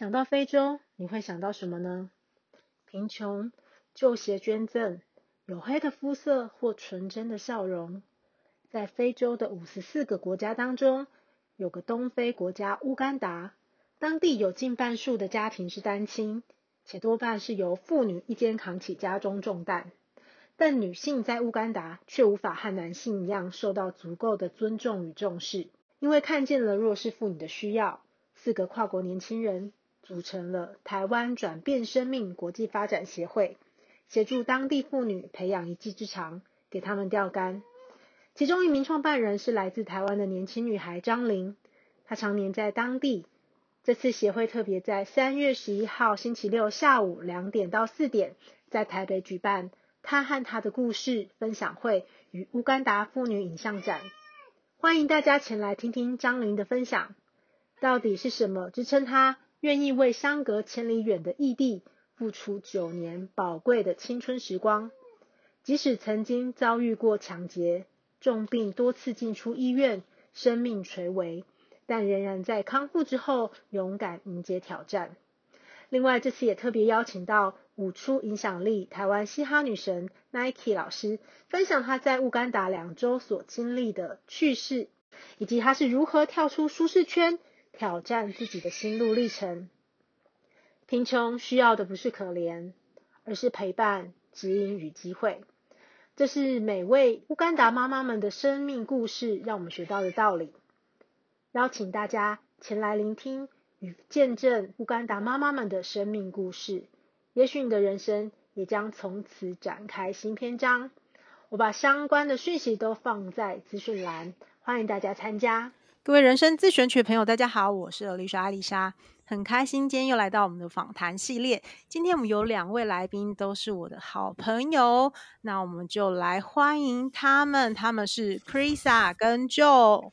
想到非洲，你会想到什么呢？贫穷、旧鞋捐赠、黝黑的肤色或纯真的笑容。在非洲的五十四个国家当中，有个东非国家乌干达，当地有近半数的家庭是单亲，且多半是由妇女一肩扛起家中重担。但女性在乌干达却无法和男性一样受到足够的尊重与重视，因为看见了弱势妇女的需要，四个跨国年轻人组成了台湾转变生命国际发展协会，协助当地妇女培养一技之长，给他们钓竿。其中一名创办人是来自台湾的年轻女孩张玲，她常年在当地。这次协会特别在三月十一号星期六下午两点到四点，在台北举办“她和她的故事”分享会与乌干达妇女影像展，欢迎大家前来听听张玲的分享。到底是什么支撑她愿意为相隔千里远的异地付出九年宝贵的青春时光？即使曾经遭遇过抢劫。重病多次进出医院，生命垂危，但仍然在康复之后勇敢迎接挑战。另外，这次也特别邀请到舞出影响力台湾嘻哈女神 Nike 老师，分享她在乌干达两周所经历的趣事，以及她是如何跳出舒适圈，挑战自己的心路历程。贫穷需要的不是可怜，而是陪伴、指引与机会。这是每位乌干达妈妈们的生命故事，让我们学到的道理。邀请大家前来聆听与见证乌干达妈妈们的生命故事，也许你的人生也将从此展开新篇章。我把相关的讯息都放在资讯栏，欢迎大家参加。各位人生自选曲的朋友，大家好，我是 Alicia 艾丽莎，很开心今天又来到我们的访谈系列。今天我们有两位来宾，都是我的好朋友，那我们就来欢迎他们。他们是 Chrisa 跟 Joe。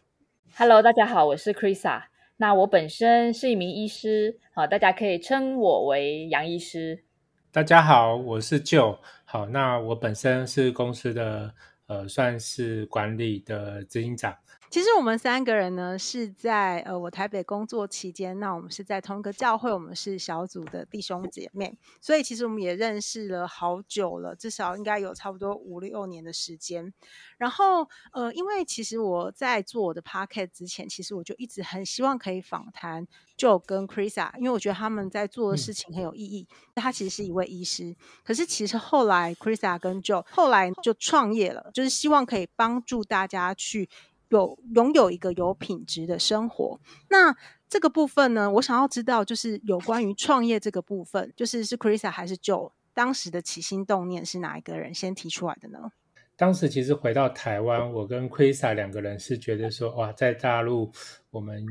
Hello，大家好，我是 Chrisa。那我本身是一名医师，好，大家可以称我为杨医师。大家好，我是 Joe。好，那我本身是公司的呃，算是管理的执行长。其实我们三个人呢，是在呃我台北工作期间，那我们是在同一个教会，我们是小组的弟兄姐妹，所以其实我们也认识了好久了，至少应该有差不多五六年的时间。然后呃，因为其实我在做我的 podcast 之前，其实我就一直很希望可以访谈 Joe 跟 Chrisa，因为我觉得他们在做的事情很有意义。嗯、他其实是一位医师，可是其实后来 Chrisa 跟 Joe 后来就创业了，就是希望可以帮助大家去。有拥有一个有品质的生活，那这个部分呢，我想要知道，就是有关于创业这个部分，就是是 Chrisa 还是 Joe 当时的起心动念是哪一个人先提出来的呢？当时其实回到台湾，我跟 Chrisa 两个人是觉得说，哇，在大陆我们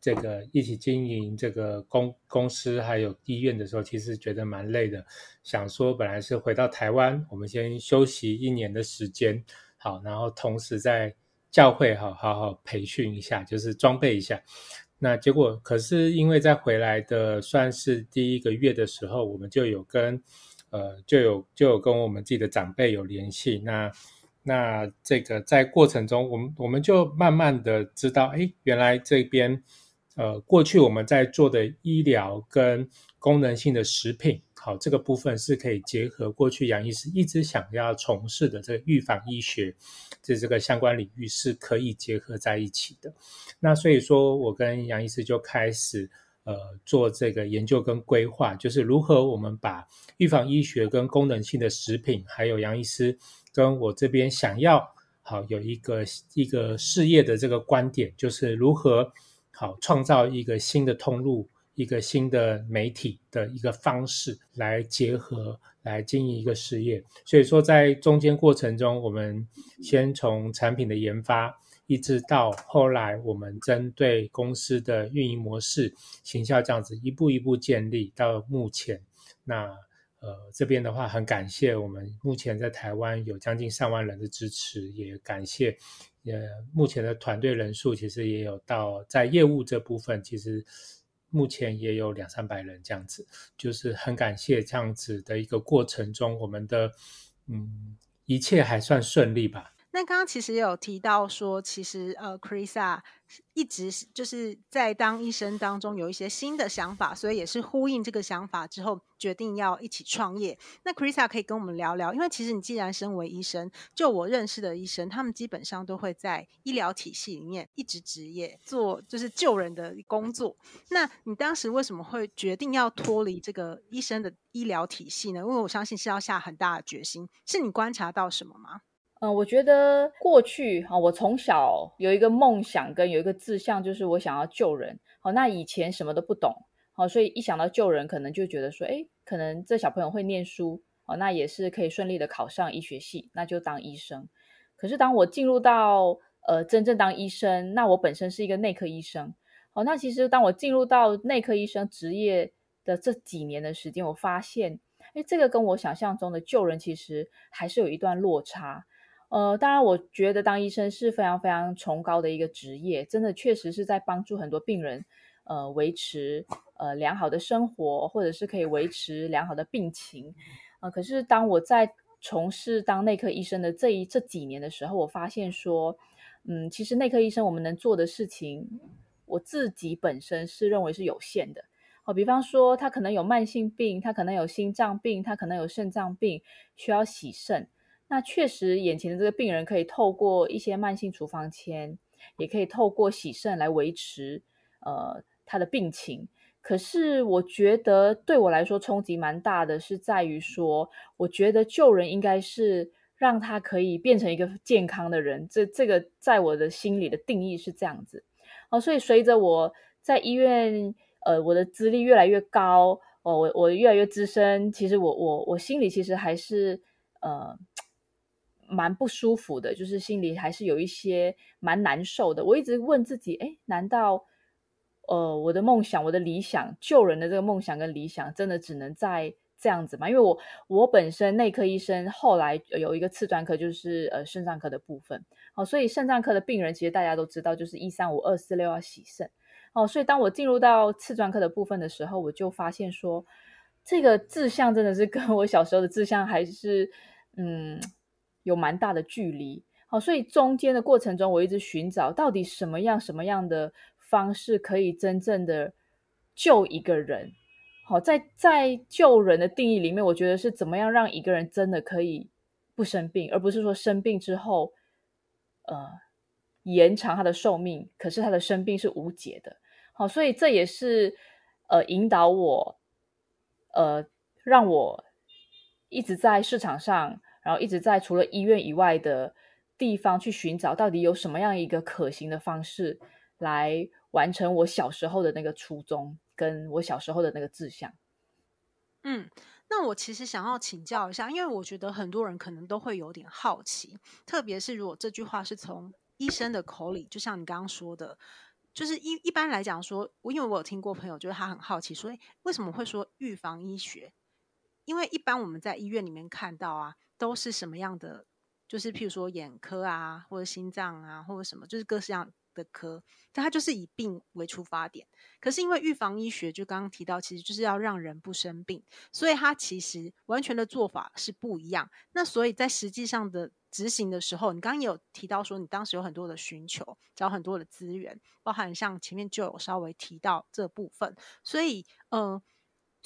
这个一起经营这个公公司还有医院的时候，其实觉得蛮累的，想说本来是回到台湾，我们先休息一年的时间，好，然后同时在。教会好好好培训一下，就是装备一下。那结果可是因为在回来的算是第一个月的时候，我们就有跟呃就有就有跟我们自己的长辈有联系。那那这个在过程中，我们我们就慢慢的知道，哎，原来这边呃过去我们在做的医疗跟功能性的食品。好，这个部分是可以结合过去杨医师一直想要从事的这个预防医学，这这个相关领域是可以结合在一起的。那所以说我跟杨医师就开始呃做这个研究跟规划，就是如何我们把预防医学跟功能性的食品，还有杨医师跟我这边想要好有一个一个事业的这个观点，就是如何好创造一个新的通路。一个新的媒体的一个方式来结合，来经营一个事业。所以说，在中间过程中，我们先从产品的研发，一直到后来，我们针对公司的运营模式、行销这样子一步一步建立到目前。那呃，这边的话，很感谢我们目前在台湾有将近上万人的支持，也感谢呃目前的团队人数，其实也有到在业务这部分，其实。目前也有两三百人这样子，就是很感谢这样子的一个过程中，我们的嗯一切还算顺利吧。那刚刚其实也有提到说，其实呃，Chrisa 一直就是在当医生当中有一些新的想法，所以也是呼应这个想法之后，决定要一起创业。那 Chrissa 可以跟我们聊聊，因为其实你既然身为医生，就我认识的医生，他们基本上都会在医疗体系里面一直执业做，就是救人的工作。那你当时为什么会决定要脱离这个医生的医疗体系呢？因为我相信是要下很大的决心。是你观察到什么吗？嗯，我觉得过去哈，我从小有一个梦想跟有一个志向，就是我想要救人。好，那以前什么都不懂，好，所以一想到救人，可能就觉得说，诶，可能这小朋友会念书，哦，那也是可以顺利的考上医学系，那就当医生。可是当我进入到呃真正当医生，那我本身是一个内科医生，好，那其实当我进入到内科医生职业的这几年的时间，我发现，诶，这个跟我想象中的救人其实还是有一段落差。呃，当然，我觉得当医生是非常非常崇高的一个职业，真的确实是在帮助很多病人，呃，维持呃良好的生活，或者是可以维持良好的病情。呃，可是当我在从事当内科医生的这一这几年的时候，我发现说，嗯，其实内科医生我们能做的事情，我自己本身是认为是有限的。哦，比方说他可能有慢性病，他可能有心脏病，他可能有肾脏病，需要洗肾。那确实，眼前的这个病人可以透过一些慢性处方签，也可以透过洗肾来维持呃他的病情。可是，我觉得对我来说冲击蛮大的，是在于说，我觉得救人应该是让他可以变成一个健康的人。这这个在我的心里的定义是这样子。哦，所以随着我在医院，呃，我的资历越来越高，哦，我我越来越资深，其实我我我心里其实还是呃。蛮不舒服的，就是心里还是有一些蛮难受的。我一直问自己，诶，难道呃我的梦想、我的理想、救人的这个梦想跟理想，真的只能在这样子吗？因为我我本身内科医生，后来有一个次专科，就是呃肾脏科的部分。哦，所以肾脏科的病人，其实大家都知道，就是一三五二四六要洗肾。哦，所以当我进入到次专科的部分的时候，我就发现说，这个志向真的是跟我小时候的志向还是嗯。有蛮大的距离，好，所以中间的过程中，我一直寻找到底什么样什么样的方式可以真正的救一个人。好，在在救人的定义里面，我觉得是怎么样让一个人真的可以不生病，而不是说生病之后，呃，延长他的寿命，可是他的生病是无解的。好，所以这也是呃引导我，呃，让我一直在市场上。然后一直在除了医院以外的地方去寻找，到底有什么样一个可行的方式来完成我小时候的那个初衷，跟我小时候的那个志向。嗯，那我其实想要请教一下，因为我觉得很多人可能都会有点好奇，特别是如果这句话是从医生的口里，就像你刚刚说的，就是一一般来讲说，我因为我有听过朋友，就是他很好奇说，诶，为什么会说预防医学？因为一般我们在医院里面看到啊。都是什么样的？就是譬如说眼科啊，或者心脏啊，或者什么，就是各式样的科，但它就是以病为出发点。可是因为预防医学，就刚刚提到，其实就是要让人不生病，所以它其实完全的做法是不一样。那所以在实际上的执行的时候，你刚刚有提到说，你当时有很多的寻求，找很多的资源，包含像前面就有稍微提到这部分。所以，呃。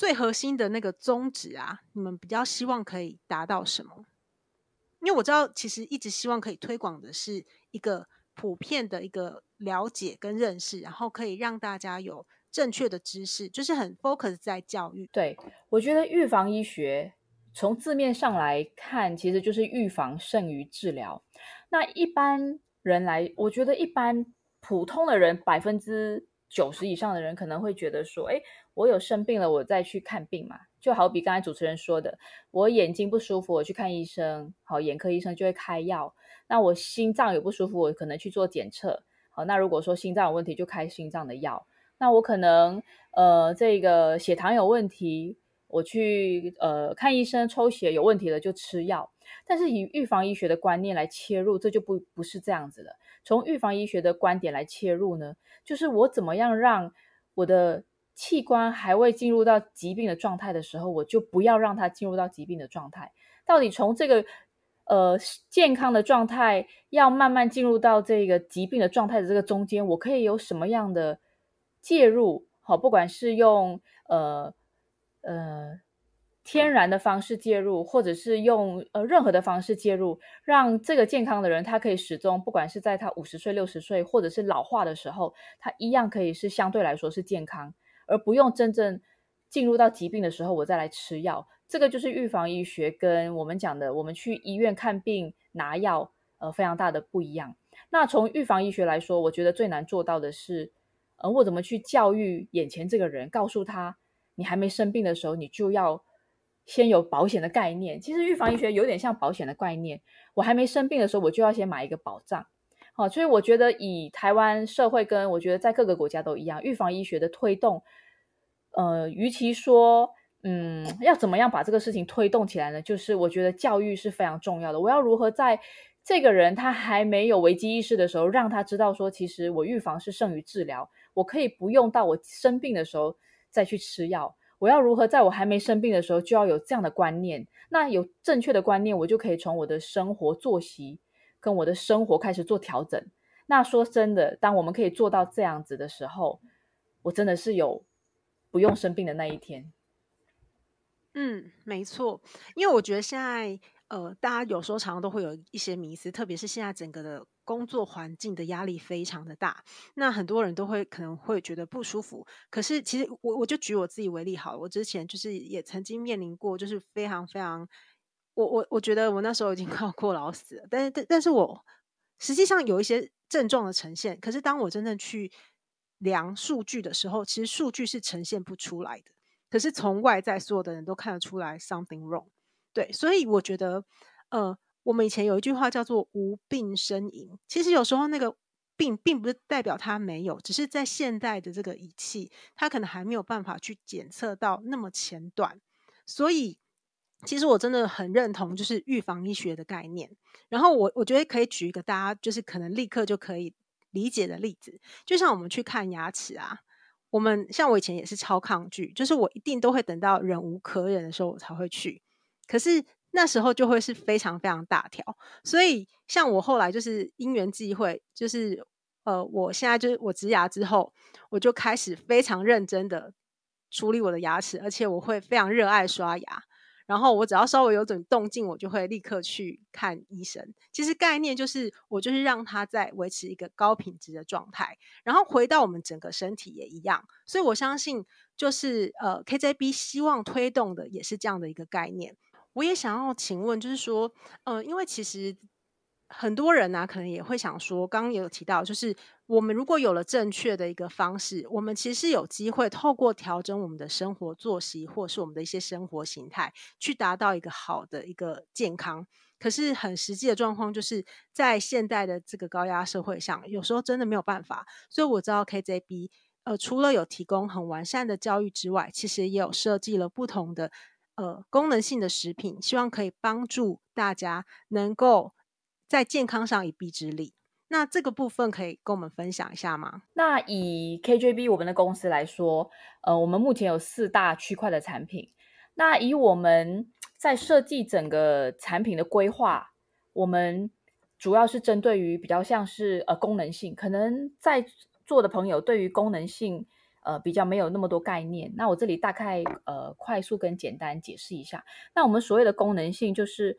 最核心的那个宗旨啊，你们比较希望可以达到什么？因为我知道，其实一直希望可以推广的是一个普遍的一个了解跟认识，然后可以让大家有正确的知识，就是很 focus 在教育。对，我觉得预防医学从字面上来看，其实就是预防胜于治疗。那一般人来，我觉得一般普通的人百分之九十以上的人可能会觉得说，哎。我有生病了，我再去看病嘛，就好比刚才主持人说的，我眼睛不舒服，我去看医生，好，眼科医生就会开药。那我心脏有不舒服，我可能去做检测，好，那如果说心脏有问题，就开心脏的药。那我可能呃这个血糖有问题，我去呃看医生抽血有问题了就吃药。但是以预防医学的观念来切入，这就不不是这样子了。从预防医学的观点来切入呢，就是我怎么样让我的器官还未进入到疾病的状态的时候，我就不要让它进入到疾病的状态。到底从这个呃健康的状态要慢慢进入到这个疾病的状态的这个中间，我可以有什么样的介入？好，不管是用呃呃天然的方式介入，或者是用呃任何的方式介入，让这个健康的人他可以始终，不管是在他五十岁、六十岁，或者是老化的时候，他一样可以是相对来说是健康，而不用真正进入到疾病的时候我再来吃药。这个就是预防医学跟我们讲的，我们去医院看病拿药，呃，非常大的不一样。那从预防医学来说，我觉得最难做到的是。呃我怎么去教育眼前这个人，告诉他，你还没生病的时候，你就要先有保险的概念。其实预防医学有点像保险的概念。我还没生病的时候，我就要先买一个保障。好，所以我觉得以台湾社会跟我觉得在各个国家都一样，预防医学的推动，呃，与其说，嗯，要怎么样把这个事情推动起来呢？就是我觉得教育是非常重要的。我要如何在这个人他还没有危机意识的时候，让他知道说，其实我预防是胜于治疗。我可以不用到我生病的时候再去吃药。我要如何在我还没生病的时候就要有这样的观念？那有正确的观念，我就可以从我的生活作息跟我的生活开始做调整。那说真的，当我们可以做到这样子的时候，我真的是有不用生病的那一天。嗯，没错，因为我觉得现在呃，大家有时候常常都会有一些迷思，特别是现在整个的。工作环境的压力非常的大，那很多人都会可能会觉得不舒服。可是其实我我就举我自己为例好了，我之前就是也曾经面临过，就是非常非常，我我我觉得我那时候已经 快要过劳死了，但是但但是我实际上有一些症状的呈现，可是当我真正去量数据的时候，其实数据是呈现不出来的。可是从外在所有的人都看得出来 something wrong，对，所以我觉得呃。我们以前有一句话叫做“无病呻吟”，其实有时候那个病并不是代表它没有，只是在现代的这个仪器，它可能还没有办法去检测到那么前段。所以，其实我真的很认同就是预防医学的概念。然后我我觉得可以举一个大家就是可能立刻就可以理解的例子，就像我们去看牙齿啊，我们像我以前也是超抗拒，就是我一定都会等到忍无可忍的时候我才会去，可是。那时候就会是非常非常大条，所以像我后来就是因缘际会，就是呃，我现在就是我植牙之后，我就开始非常认真的处理我的牙齿，而且我会非常热爱刷牙。然后我只要稍微有点动静，我就会立刻去看医生。其实概念就是我就是让它在维持一个高品质的状态，然后回到我们整个身体也一样。所以我相信就是呃，KJB 希望推动的也是这样的一个概念。我也想要请问，就是说，呃，因为其实很多人呢、可能也会想说，刚刚也有提到，就是我们如果有了正确的一个方式，我们其实有机会透过调整我们的生活作息，或是我们的一些生活形态，去达到一个好的一个健康。可是很实际的状况，就是在现代的这个高压社会上，有时候真的没有办法。所以我知道 KJB，呃，除了有提供很完善的教育之外，其实也有设计了不同的。呃，功能性的食品，希望可以帮助大家能够在健康上一臂之力。那这个部分可以跟我们分享一下吗？那以 KJB 我们的公司来说，呃，我们目前有四大区块的产品。那以我们在设计整个产品的规划，我们主要是针对于比较像是呃功能性，可能在座的朋友对于功能性。呃，比较没有那么多概念。那我这里大概呃快速跟简单解释一下。那我们所谓的功能性，就是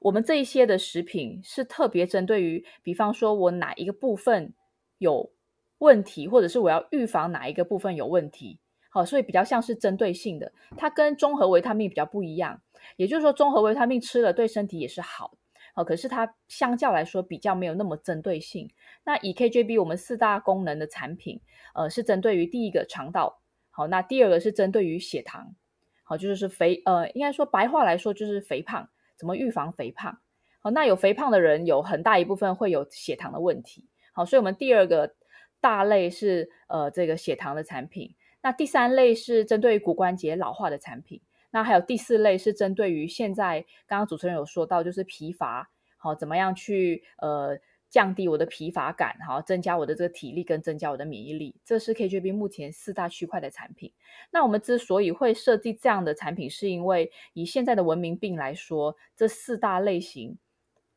我们这一些的食品是特别针对于，比方说我哪一个部分有问题，或者是我要预防哪一个部分有问题。好，所以比较像是针对性的。它跟综合维他命比较不一样，也就是说综合维他命吃了对身体也是好。好，可是它相较来说比较没有那么针对性。那以 KJB 我们四大功能的产品，呃，是针对于第一个肠道，好，那第二个是针对于血糖，好，就是肥，呃，应该说白话来说就是肥胖，怎么预防肥胖？好，那有肥胖的人有很大一部分会有血糖的问题，好，所以我们第二个大类是呃这个血糖的产品，那第三类是针对于骨关节老化的产品，那还有第四类是针对于现在刚刚主持人有说到就是疲乏，好，怎么样去呃。降低我的疲乏感，哈，增加我的这个体力跟增加我的免疫力，这是 KJB 目前四大区块的产品。那我们之所以会设计这样的产品，是因为以现在的文明病来说，这四大类型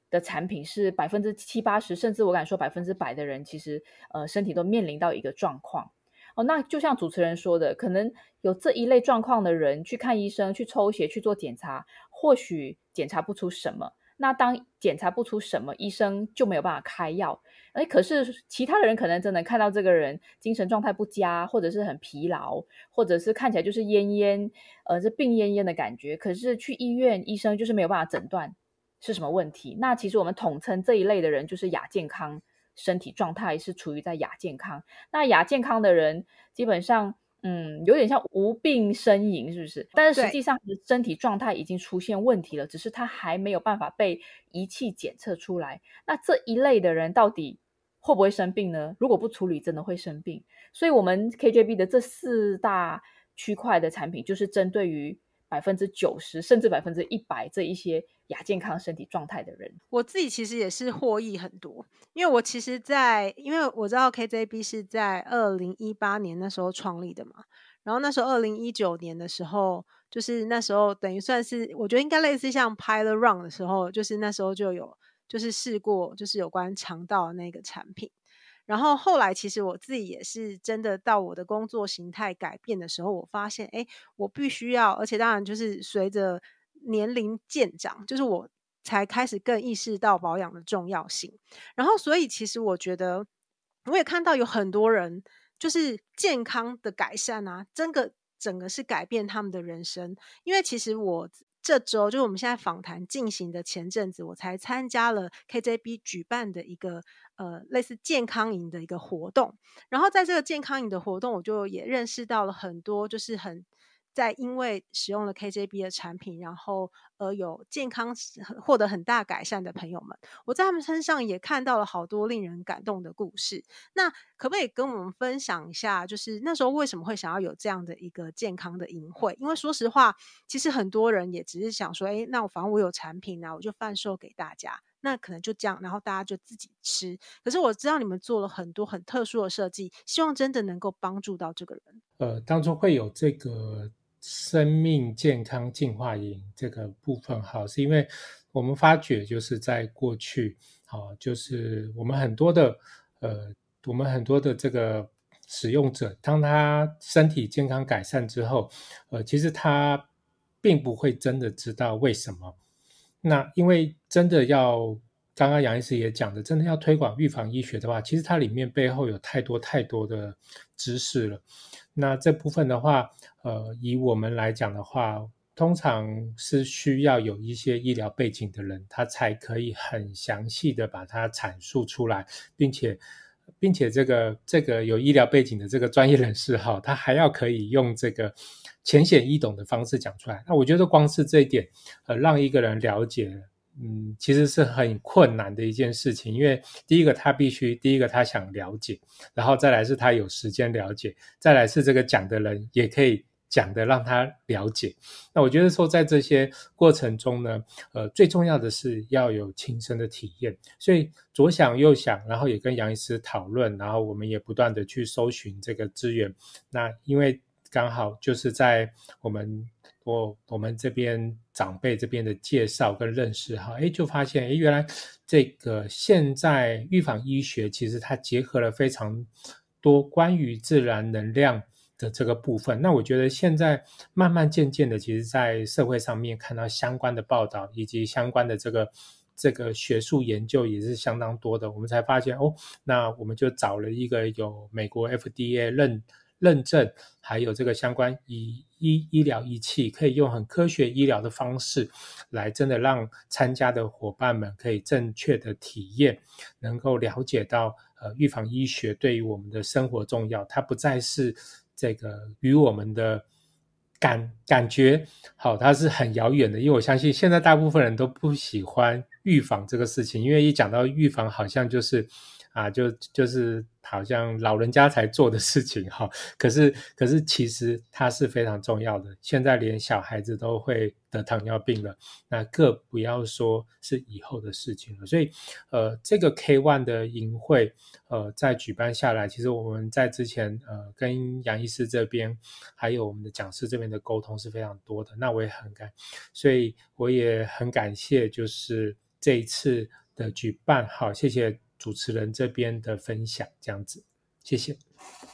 的产品是百分之七八十，甚至我敢说百分之百的人，其实呃身体都面临到一个状况。哦，那就像主持人说的，可能有这一类状况的人去看医生、去抽血、去做检查，或许检查不出什么。那当检查不出什么，医生就没有办法开药。诶，可是其他的人可能真的看到这个人精神状态不佳，或者是很疲劳，或者是看起来就是奄奄，呃，是病奄奄的感觉。可是去医院，医生就是没有办法诊断是什么问题。那其实我们统称这一类的人就是亚健康，身体状态是处于在亚健康。那亚健康的人基本上。嗯，有点像无病呻吟，是不是？但是实际上，身体状态已经出现问题了，只是他还没有办法被仪器检测出来。那这一类的人到底会不会生病呢？如果不处理，真的会生病。所以，我们 KJB 的这四大区块的产品，就是针对于百分之九十甚至百分之一百这一些亚健康身体状态的人。我自己其实也是获益很多，因为我其实在，因为我知道 KJB 是在二零一八年那时候创立的嘛，然后那时候二零一九年的时候，就是那时候等于算是我觉得应该类似像 Pilot Run 的时候，就是那时候就有就是试过就是有关肠道那个产品。然后后来，其实我自己也是真的到我的工作形态改变的时候，我发现，哎，我必须要，而且当然就是随着年龄渐长，就是我才开始更意识到保养的重要性。然后，所以其实我觉得，我也看到有很多人就是健康的改善啊，真的整个是改变他们的人生。因为其实我。这周就是我们现在访谈进行的前阵子，我才参加了 KJB 举办的一个呃类似健康营的一个活动，然后在这个健康营的活动，我就也认识到了很多就是很。在因为使用了 KJB 的产品，然后而有健康获得很大改善的朋友们，我在他们身上也看到了好多令人感动的故事。那可不可以跟我们分享一下，就是那时候为什么会想要有这样的一个健康的营会？因为说实话，其实很多人也只是想说，诶，那我反正我有产品啊，我就贩售给大家，那可能就这样，然后大家就自己吃。可是我知道你们做了很多很特殊的设计，希望真的能够帮助到这个人。呃，当初会有这个。生命健康进化营这个部分，好，是因为我们发觉，就是在过去，好，就是我们很多的，呃，我们很多的这个使用者，当他身体健康改善之后，呃，其实他并不会真的知道为什么。那因为真的要，刚刚杨医师也讲的，真的要推广预防医学的话，其实它里面背后有太多太多的知识了。那这部分的话，呃，以我们来讲的话，通常是需要有一些医疗背景的人，他才可以很详细的把它阐述出来，并且，并且这个这个有医疗背景的这个专业人士哈，他还要可以用这个浅显易懂的方式讲出来。那我觉得光是这一点，呃，让一个人了解。嗯，其实是很困难的一件事情，因为第一个他必须，第一个他想了解，然后再来是他有时间了解，再来是这个讲的人也可以讲的让他了解。那我觉得说在这些过程中呢，呃，最重要的是要有亲身的体验。所以左想右想，然后也跟杨医师讨论，然后我们也不断的去搜寻这个资源。那因为刚好就是在我们。我我们这边长辈这边的介绍跟认识哈，哎，就发现哎，原来这个现在预防医学其实它结合了非常多关于自然能量的这个部分。那我觉得现在慢慢渐渐的，其实，在社会上面看到相关的报道以及相关的这个这个学术研究也是相当多的。我们才发现哦，那我们就找了一个有美国 FDA 认。认证还有这个相关医医医疗仪器，可以用很科学医疗的方式来真的让参加的伙伴们可以正确的体验，能够了解到呃预防医学对于我们的生活重要，它不再是这个与我们的感感觉好，它是很遥远的。因为我相信现在大部分人都不喜欢预防这个事情，因为一讲到预防，好像就是。啊，就就是好像老人家才做的事情哈，可是可是其实它是非常重要的。现在连小孩子都会得糖尿病了，那更不要说是以后的事情了。所以，呃，这个 K-ONE 的营会，呃，在举办下来，其实我们在之前呃跟杨医师这边，还有我们的讲师这边的沟通是非常多的。那我也很感，所以我也很感谢，就是。这一次的举办。好，谢谢主持人这边的分享，这样子，谢谢。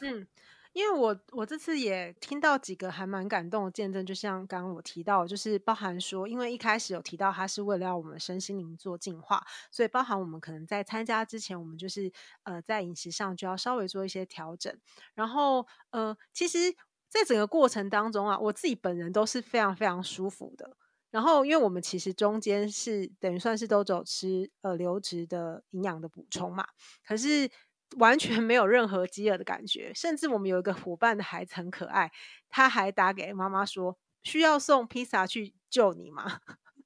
嗯。因为我我这次也听到几个还蛮感动的见证，就像刚刚我提到，就是包含说，因为一开始有提到他是为了要我们身心灵做净化，所以包含我们可能在参加之前，我们就是呃在饮食上就要稍微做一些调整。然后呃，其实在整个过程当中啊，我自己本人都是非常非常舒服的。然后因为我们其实中间是等于算是都走吃呃流质的营养的补充嘛，可是。完全没有任何饥饿的感觉，甚至我们有一个伙伴的孩子很可爱，他还打给妈妈说：“需要送披萨去救你吗？”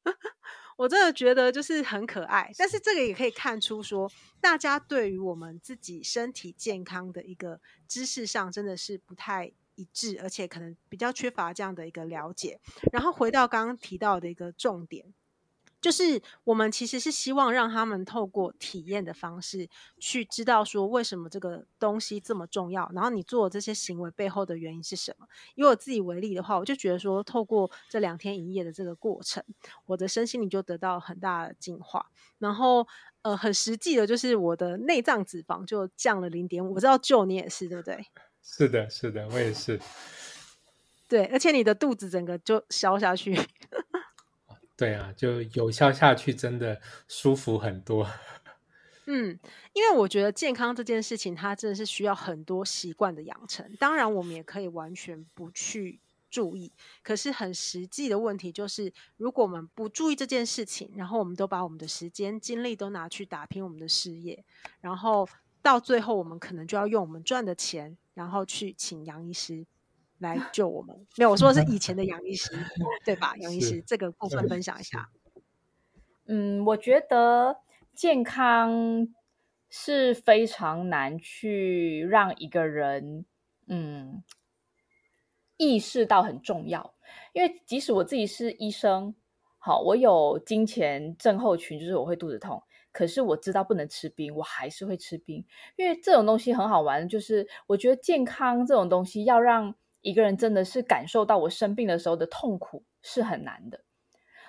我真的觉得就是很可爱，但是这个也可以看出说，大家对于我们自己身体健康的一个知识上真的是不太一致，而且可能比较缺乏这样的一个了解。然后回到刚刚提到的一个重点。就是我们其实是希望让他们透过体验的方式去知道说，为什么这个东西这么重要，然后你做这些行为背后的原因是什么。以我自己为例的话，我就觉得说，透过这两天一夜的这个过程，我的身心灵就得到很大的进化。然后，呃，很实际的就是我的内脏脂肪就降了零点五。我知道就你也是对不对？是的，是的，我也是。对，而且你的肚子整个就消下去。对啊，就有效下去，真的舒服很多。嗯，因为我觉得健康这件事情，它真的是需要很多习惯的养成。当然，我们也可以完全不去注意。可是，很实际的问题就是，如果我们不注意这件事情，然后我们都把我们的时间、精力都拿去打拼我们的事业，然后到最后，我们可能就要用我们赚的钱，然后去请杨医师。来 救我们？没有，我说的是以前的杨医师，对吧？杨医师，这个部分分享一下。嗯，我觉得健康是非常难去让一个人嗯意识到很重要，因为即使我自己是医生，好，我有金钱症候群，就是我会肚子痛，可是我知道不能吃冰，我还是会吃冰，因为这种东西很好玩，就是我觉得健康这种东西要让。一个人真的是感受到我生病的时候的痛苦是很难的，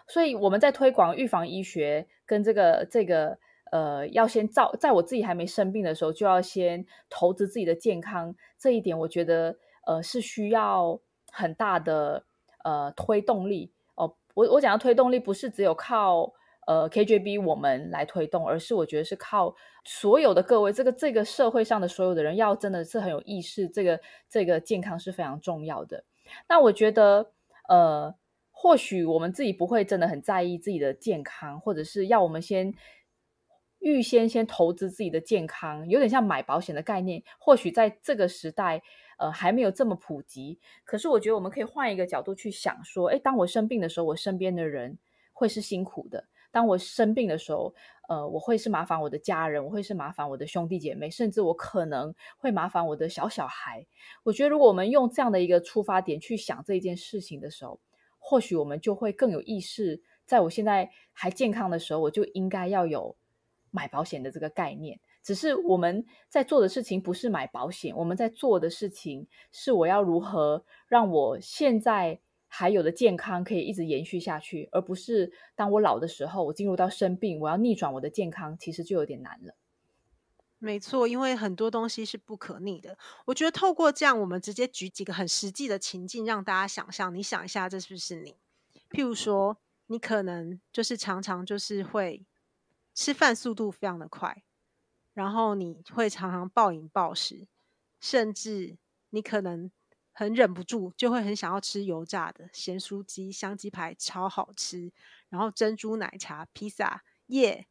所以我们在推广预防医学跟这个这个呃，要先照在我自己还没生病的时候就要先投资自己的健康这一点，我觉得呃是需要很大的呃推动力哦。我我讲的推动力不是只有靠。呃，KJB 我们来推动，而是我觉得是靠所有的各位，这个这个社会上的所有的人，要真的是很有意识，这个这个健康是非常重要的。那我觉得，呃，或许我们自己不会真的很在意自己的健康，或者是要我们先预先先投资自己的健康，有点像买保险的概念。或许在这个时代，呃，还没有这么普及。可是我觉得我们可以换一个角度去想，说，诶，当我生病的时候，我身边的人会是辛苦的。当我生病的时候，呃，我会是麻烦我的家人，我会是麻烦我的兄弟姐妹，甚至我可能会麻烦我的小小孩。我觉得，如果我们用这样的一个出发点去想这件事情的时候，或许我们就会更有意识。在我现在还健康的时候，我就应该要有买保险的这个概念。只是我们在做的事情不是买保险，我们在做的事情是我要如何让我现在。还有的健康可以一直延续下去，而不是当我老的时候，我进入到生病，我要逆转我的健康，其实就有点难了。没错，因为很多东西是不可逆的。我觉得透过这样，我们直接举几个很实际的情境，让大家想象。你想一下，这是不是你？譬如说，你可能就是常常就是会吃饭速度非常的快，然后你会常常暴饮暴食，甚至你可能。很忍不住，就会很想要吃油炸的咸酥鸡、香鸡排，超好吃。然后珍珠奶茶、披萨，耶，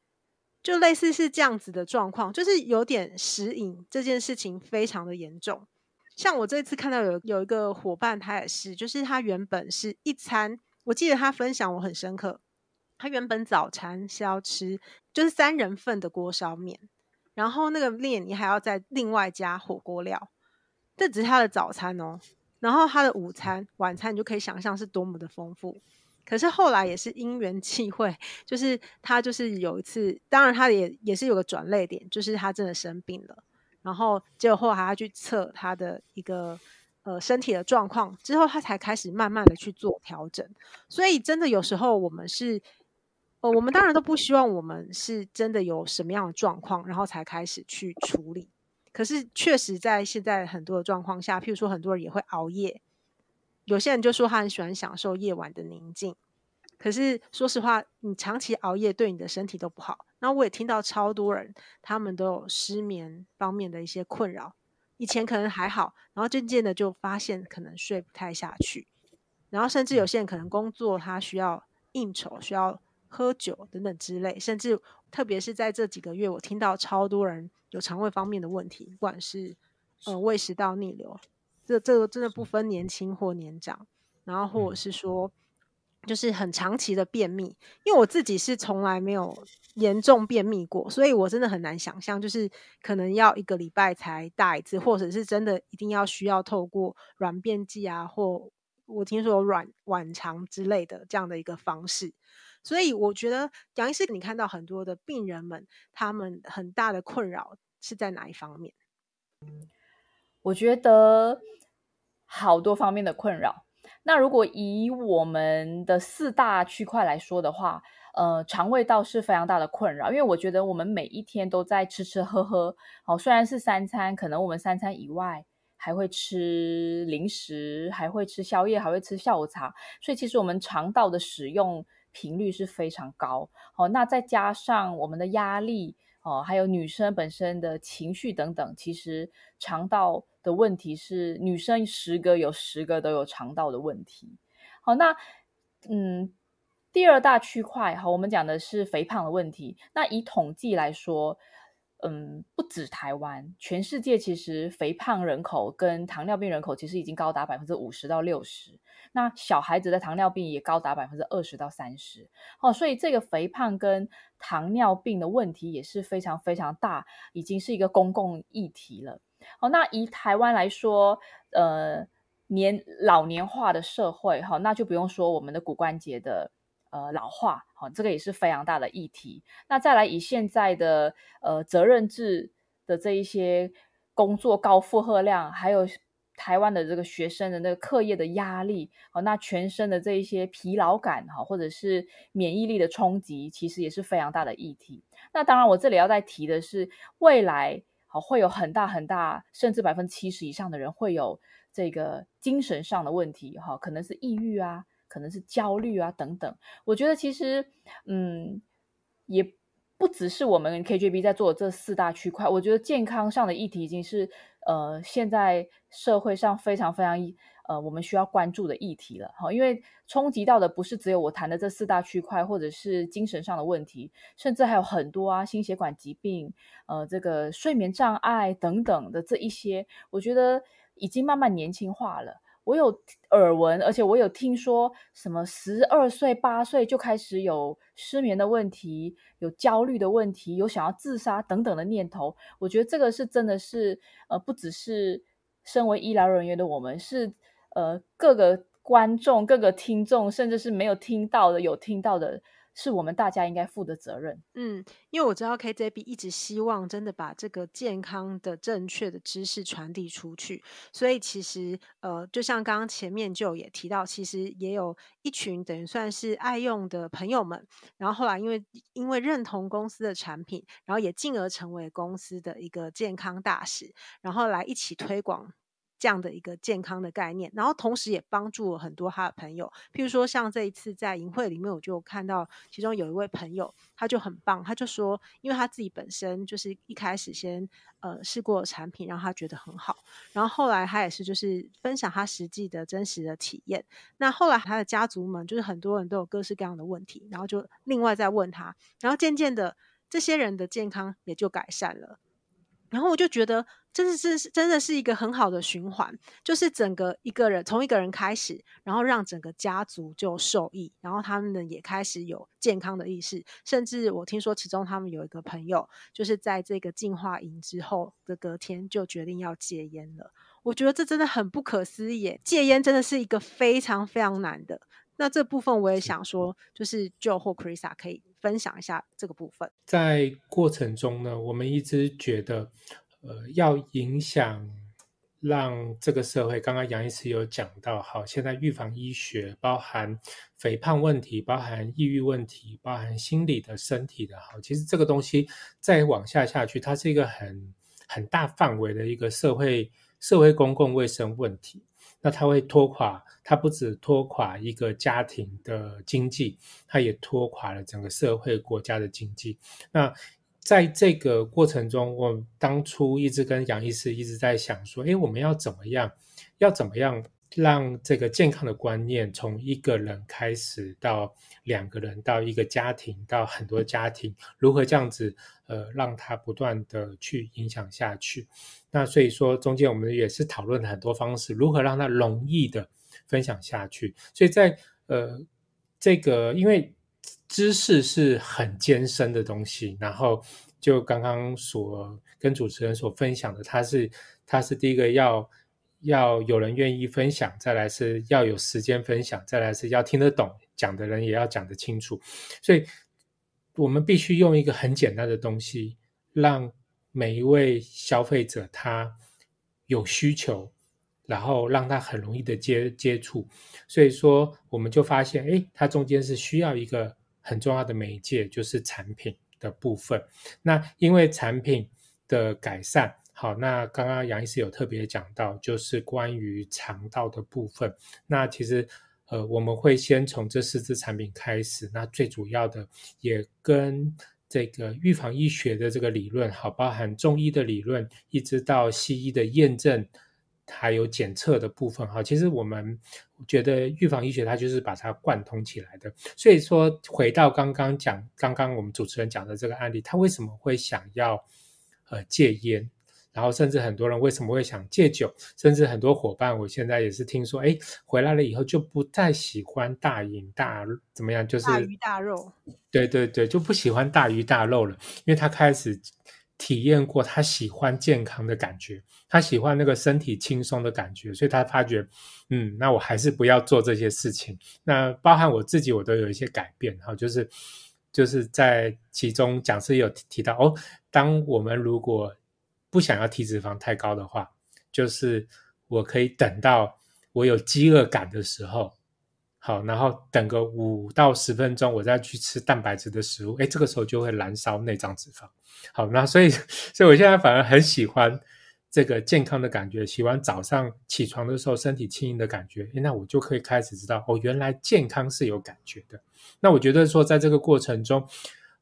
就类似是这样子的状况，就是有点食瘾这件事情非常的严重。像我这次看到有有一个伙伴，他也是，就是他原本是一餐，我记得他分享我很深刻，他原本早餐是要吃就是三人份的锅烧面，然后那个面你还要再另外加火锅料。这只是他的早餐哦，然后他的午餐、晚餐你就可以想象是多么的丰富。可是后来也是因缘际会，就是他就是有一次，当然他也也是有个转捩点，就是他真的生病了，然后结果后来他去测他的一个呃身体的状况之后，他才开始慢慢的去做调整。所以真的有时候我们是呃，我们当然都不希望我们是真的有什么样的状况，然后才开始去处理。可是确实在现在很多的状况下，譬如说很多人也会熬夜，有些人就说他很喜欢享受夜晚的宁静。可是说实话，你长期熬夜对你的身体都不好。那我也听到超多人，他们都有失眠方面的一些困扰。以前可能还好，然后渐渐的就发现可能睡不太下去，然后甚至有些人可能工作他需要应酬，需要。喝酒等等之类，甚至特别是在这几个月，我听到超多人有肠胃方面的问题，不管是呃胃食道逆流，这这个真的不分年轻或年长，然后或者是说就是很长期的便秘，因为我自己是从来没有严重便秘过，所以我真的很难想象，就是可能要一个礼拜才大一次，或者是真的一定要需要透过软便剂啊，或我听说有软晚肠之类的这样的一个方式。所以我觉得杨医师，你看到很多的病人们，他们很大的困扰是在哪一方面？我觉得好多方面的困扰。那如果以我们的四大区块来说的话，呃，肠胃道是非常大的困扰，因为我觉得我们每一天都在吃吃喝喝。好，虽然是三餐，可能我们三餐以外还会吃零食，还会吃宵夜，还会吃下午茶，所以其实我们肠道的使用。频率是非常高，好，那再加上我们的压力哦，还有女生本身的情绪等等，其实肠道的问题是女生十个有十个都有肠道的问题。好，那嗯，第二大区块，好，我们讲的是肥胖的问题。那以统计来说，嗯，不止台湾，全世界其实肥胖人口跟糖尿病人口其实已经高达百分之五十到六十。那小孩子的糖尿病也高达百分之二十到三十，哦，所以这个肥胖跟糖尿病的问题也是非常非常大，已经是一个公共议题了。哦，那以台湾来说，呃，年老年化的社会，哈，那就不用说我们的骨关节的呃老化，好，这个也是非常大的议题。那再来以现在的呃责任制的这一些工作高负荷量，还有。台湾的这个学生的那个课业的压力，好，那全身的这一些疲劳感，哈，或者是免疫力的冲击，其实也是非常大的议题。那当然，我这里要再提的是，未来好会有很大很大，甚至百分之七十以上的人会有这个精神上的问题，哈，可能是抑郁啊，可能是焦虑啊等等。我觉得其实，嗯，也不只是我们 KJB 在做这四大区块，我觉得健康上的议题已经是。呃，现在社会上非常非常呃，我们需要关注的议题了哈，因为冲击到的不是只有我谈的这四大区块，或者是精神上的问题，甚至还有很多啊，心血管疾病，呃，这个睡眠障碍等等的这一些，我觉得已经慢慢年轻化了。我有耳闻，而且我有听说，什么十二岁、八岁就开始有失眠的问题，有焦虑的问题，有想要自杀等等的念头。我觉得这个是真的是，呃，不只是身为医疗人员的我们，是呃各个观众、各个听众，甚至是没有听到的、有听到的。是我们大家应该负的责任。嗯，因为我知道 KJB 一直希望真的把这个健康的正确的知识传递出去，所以其实呃，就像刚刚前面就也提到，其实也有一群等于算是爱用的朋友们，然后后来因为因为认同公司的产品，然后也进而成为公司的一个健康大使，然后来一起推广。这样的一个健康的概念，然后同时也帮助了很多他的朋友。譬如说，像这一次在营会里面，我就看到其中有一位朋友，他就很棒，他就说，因为他自己本身就是一开始先呃试过产品，让他觉得很好，然后后来他也是就是分享他实际的真实的体验。那后来他的家族们就是很多人都有各式各样的问题，然后就另外再问他，然后渐渐的这些人的健康也就改善了。然后我就觉得，真的是真的是一个很好的循环，就是整个一个人从一个人开始，然后让整个家族就受益，然后他们呢也开始有健康的意识，甚至我听说其中他们有一个朋友，就是在这个净化营之后的隔天就决定要戒烟了。我觉得这真的很不可思议，戒烟真的是一个非常非常难的。那这部分我也想说，就是 Joe 或 Chrisa 可以。分享一下这个部分。在过程中呢，我们一直觉得，呃，要影响让这个社会，刚刚杨医师有讲到，好，现在预防医学包含肥胖问题，包含抑郁问题，包含心理的、身体的，好，其实这个东西再往下下去，它是一个很很大范围的一个社会社会公共卫生问题。那它会拖垮，它不止拖垮一个家庭的经济，它也拖垮了整个社会国家的经济。那在这个过程中，我当初一直跟杨医师一直在想说，诶，我们要怎么样，要怎么样让这个健康的观念从一个人开始到两个人，到一个家庭，到很多家庭，如何这样子，呃，让它不断的去影响下去。那所以说，中间我们也是讨论了很多方式，如何让它容易的分享下去。所以在呃这个，因为。知识是很艰深的东西，然后就刚刚所跟主持人所分享的，它是它是第一个要要有人愿意分享，再来是要有时间分享，再来是要听得懂，讲的人也要讲得清楚，所以我们必须用一个很简单的东西，让每一位消费者他有需求，然后让他很容易的接接触，所以说我们就发现，哎，它中间是需要一个。很重要的媒介就是产品的部分。那因为产品的改善，好，那刚刚杨医师有特别讲到，就是关于肠道的部分。那其实，呃，我们会先从这四支产品开始。那最主要的也跟这个预防医学的这个理论，好，包含中医的理论，一直到西医的验证。还有检测的部分哈，其实我们觉得预防医学它就是把它贯通起来的。所以说，回到刚刚讲，刚刚我们主持人讲的这个案例，他为什么会想要呃戒烟？然后甚至很多人为什么会想戒酒？甚至很多伙伴，我现在也是听说，哎，回来了以后就不再喜欢大饮大怎么样，就是大鱼大肉。对对对，就不喜欢大鱼大肉了，因为他开始。体验过，他喜欢健康的感觉，他喜欢那个身体轻松的感觉，所以他发觉，嗯，那我还是不要做这些事情。那包含我自己，我都有一些改变哈，就是就是在其中讲师有提到哦，当我们如果不想要体脂肪太高的话，就是我可以等到我有饥饿感的时候。好，然后等个五到十分钟，我再去吃蛋白质的食物，哎，这个时候就会燃烧内脏脂肪。好，那所以，所以我现在反而很喜欢这个健康的感觉，喜欢早上起床的时候身体轻盈的感觉。诶，那我就可以开始知道，哦，原来健康是有感觉的。那我觉得说，在这个过程中，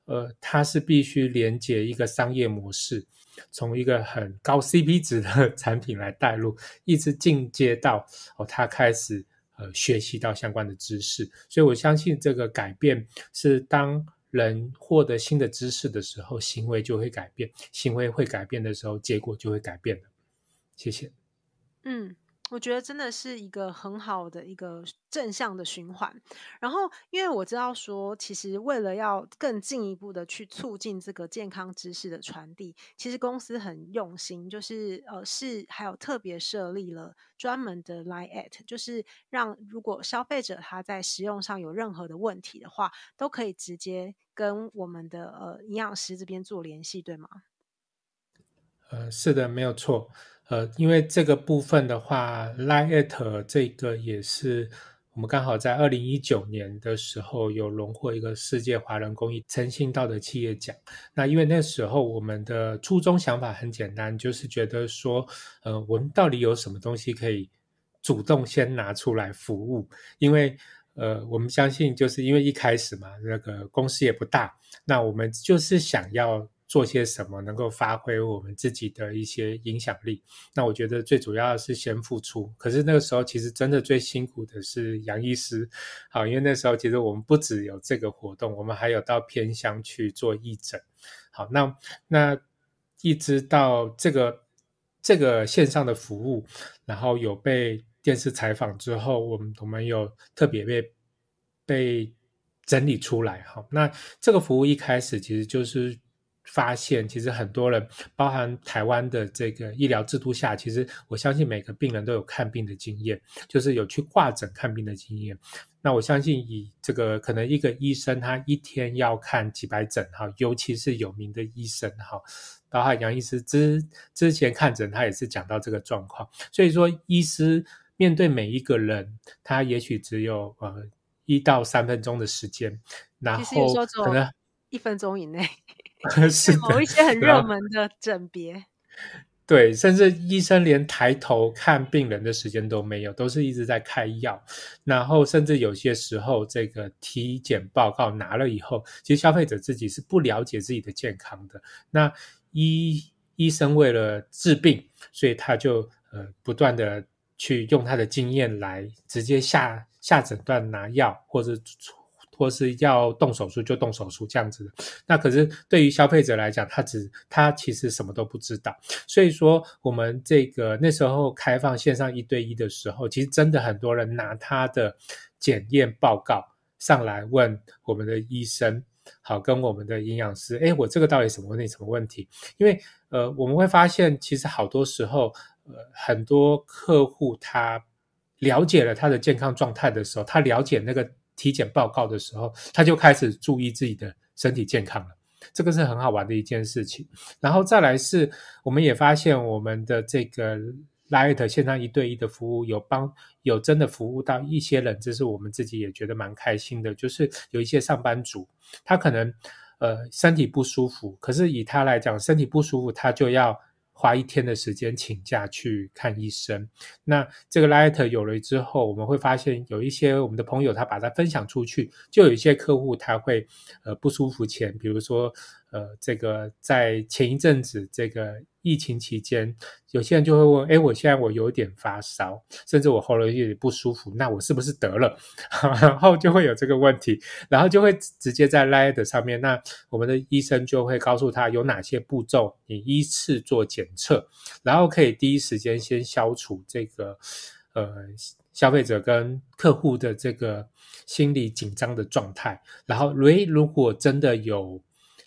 呃，它是必须连接一个商业模式，从一个很高 CP 值的 产品来带入，一直进阶到哦，它开始。呃，学习到相关的知识，所以我相信这个改变是当人获得新的知识的时候，行为就会改变，行为会改变的时候，结果就会改变了。谢谢。嗯。我觉得真的是一个很好的一个正向的循环。然后，因为我知道说，其实为了要更进一步的去促进这个健康知识的传递，其实公司很用心，就是呃，是还有特别设立了专门的 Line@，就是让如果消费者他在使用上有任何的问题的话，都可以直接跟我们的呃营养师这边做联系，对吗？呃，是的，没有错。呃，因为这个部分的话，Light 这个也是我们刚好在二零一九年的时候有荣获一个世界华人公益诚信道德企业奖。那因为那时候我们的初衷想法很简单，就是觉得说，呃，我们到底有什么东西可以主动先拿出来服务？因为呃，我们相信就是因为一开始嘛，那个公司也不大，那我们就是想要。做些什么能够发挥我们自己的一些影响力？那我觉得最主要的是先付出。可是那个时候其实真的最辛苦的是杨医师，好，因为那时候其实我们不只有这个活动，我们还有到偏乡去做义诊。好，那那一直到这个这个线上的服务，然后有被电视采访之后，我们我们有特别被被整理出来。好，那这个服务一开始其实就是。发现其实很多人，包含台湾的这个医疗制度下，其实我相信每个病人都有看病的经验，就是有去挂诊看病的经验。那我相信以这个可能一个医生他一天要看几百诊哈，尤其是有名的医生哈，包括杨医师之之前看诊，他也是讲到这个状况。所以说，医师面对每一个人，他也许只有呃一到三分钟的时间，然后可能一分钟以内，是某一些很热门的诊别。对，甚至医生连抬头看病人的时间都没有，都是一直在开药。然后，甚至有些时候，这个体检报告拿了以后，其实消费者自己是不了解自己的健康的。那医医生为了治病，所以他就呃不断的去用他的经验来直接下下诊断拿药，或者。或是要动手术就动手术这样子的，那可是对于消费者来讲，他只他其实什么都不知道。所以说，我们这个那时候开放线上一对一的时候，其实真的很多人拿他的检验报告上来问我们的医生，好，跟我们的营养师，诶，我这个到底什么问题？什么问题？因为呃，我们会发现，其实好多时候，呃，很多客户他了解了他的健康状态的时候，他了解那个。体检报告的时候，他就开始注意自己的身体健康了，这个是很好玩的一件事情。然后再来是，我们也发现我们的这个 Light 线上一对一的服务有帮有真的服务到一些人，这是我们自己也觉得蛮开心的。就是有一些上班族，他可能呃身体不舒服，可是以他来讲，身体不舒服他就要。花一天的时间请假去看医生，那这个 Light 有了之后，我们会发现有一些我们的朋友他把它分享出去，就有一些客户他会呃不舒服前，比如说。呃，这个在前一阵子这个疫情期间，有些人就会问：哎，我现在我有点发烧，甚至我喉咙有点不舒服，那我是不是得了？然后就会有这个问题，然后就会直接在 Light 上面，那我们的医生就会告诉他有哪些步骤，你依次做检测，然后可以第一时间先消除这个呃消费者跟客户的这个心理紧张的状态，然后如如果真的有。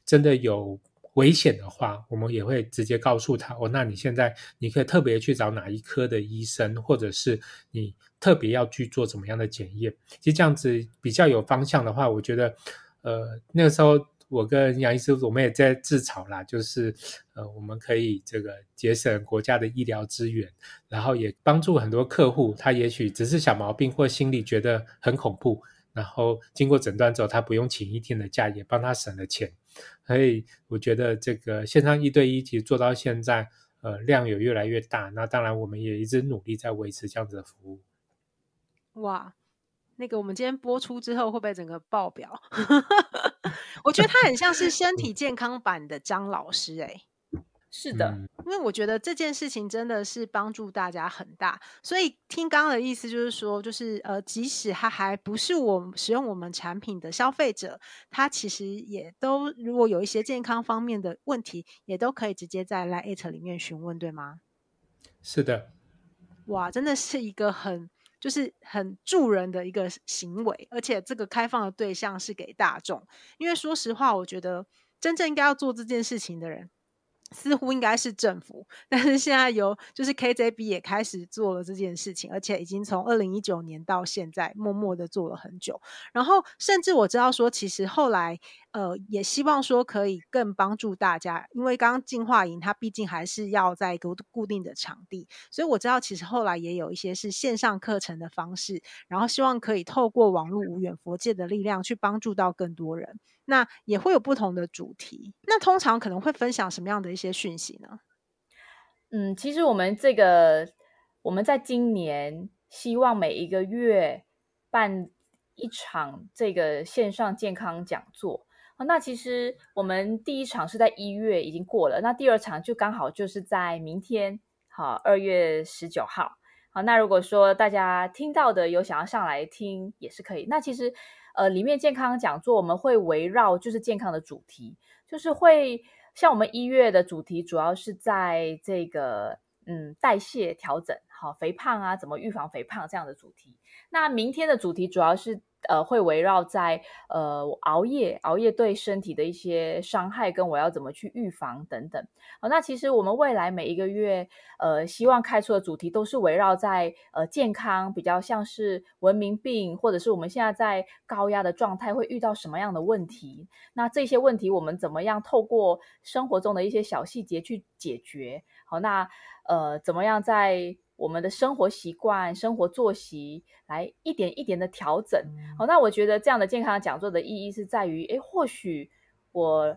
真的有危险的话，我们也会直接告诉他哦。那你现在你可以特别去找哪一科的医生，或者是你特别要去做怎么样的检验。其实这样子比较有方向的话，我觉得，呃，那个时候我跟杨医师我们也在自嘲啦，就是呃，我们可以这个节省国家的医疗资源，然后也帮助很多客户，他也许只是小毛病或心里觉得很恐怖。然后经过诊断之后，他不用请一天的假，也帮他省了钱。所以我觉得这个线上一对一其实做到现在，呃，量有越来越大。那当然，我们也一直努力在维持这样子的服务。哇，那个我们今天播出之后会不会整个爆表？我觉得他很像是身体健康版的张老师诶、是的，因为我觉得这件事情真的是帮助大家很大，所以听刚刚的意思就是说，就是呃，即使他还不是我使用我们产品的消费者，他其实也都如果有一些健康方面的问题，也都可以直接在 LINE@ 里面询问，对吗？是的，哇，真的是一个很就是很助人的一个行为，而且这个开放的对象是给大众，因为说实话，我觉得真正应该要做这件事情的人。似乎应该是政府，但是现在由就是 KJB 也开始做了这件事情，而且已经从二零一九年到现在默默的做了很久。然后甚至我知道说，其实后来呃也希望说可以更帮助大家，因为刚刚进化营它毕竟还是要在一个固定的场地，所以我知道其实后来也有一些是线上课程的方式，然后希望可以透过网络无远佛界的力量去帮助到更多人。那也会有不同的主题，那通常可能会分享什么样的一些讯息呢？嗯，其实我们这个我们在今年希望每一个月办一场这个线上健康讲座。那其实我们第一场是在一月已经过了，那第二场就刚好就是在明天，好，二月十九号。好，那如果说大家听到的有想要上来听也是可以。那其实。呃，里面健康讲座我们会围绕就是健康的主题，就是会像我们一月的主题主要是在这个嗯代谢调整，好肥胖啊，怎么预防肥胖这样的主题。那明天的主题主要是呃，会围绕在呃熬夜，熬夜对身体的一些伤害，跟我要怎么去预防等等。好，那其实我们未来每一个月，呃，希望开出的主题都是围绕在呃健康，比较像是文明病，或者是我们现在在高压的状态会遇到什么样的问题。那这些问题我们怎么样透过生活中的一些小细节去解决？好，那呃，怎么样在我们的生活习惯、生活作息来一点一点的调整。好，那我觉得这样的健康讲座的意义是在于，诶，或许我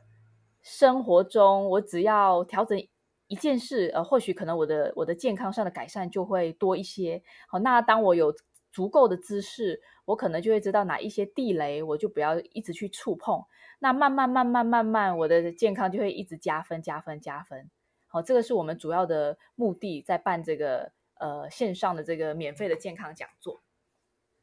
生活中我只要调整一件事，呃，或许可能我的我的健康上的改善就会多一些。好，那当我有足够的知识，我可能就会知道哪一些地雷，我就不要一直去触碰。那慢慢慢慢慢慢，我的健康就会一直加分、加分、加分。好，这个是我们主要的目的，在办这个。呃，线上的这个免费的健康讲座，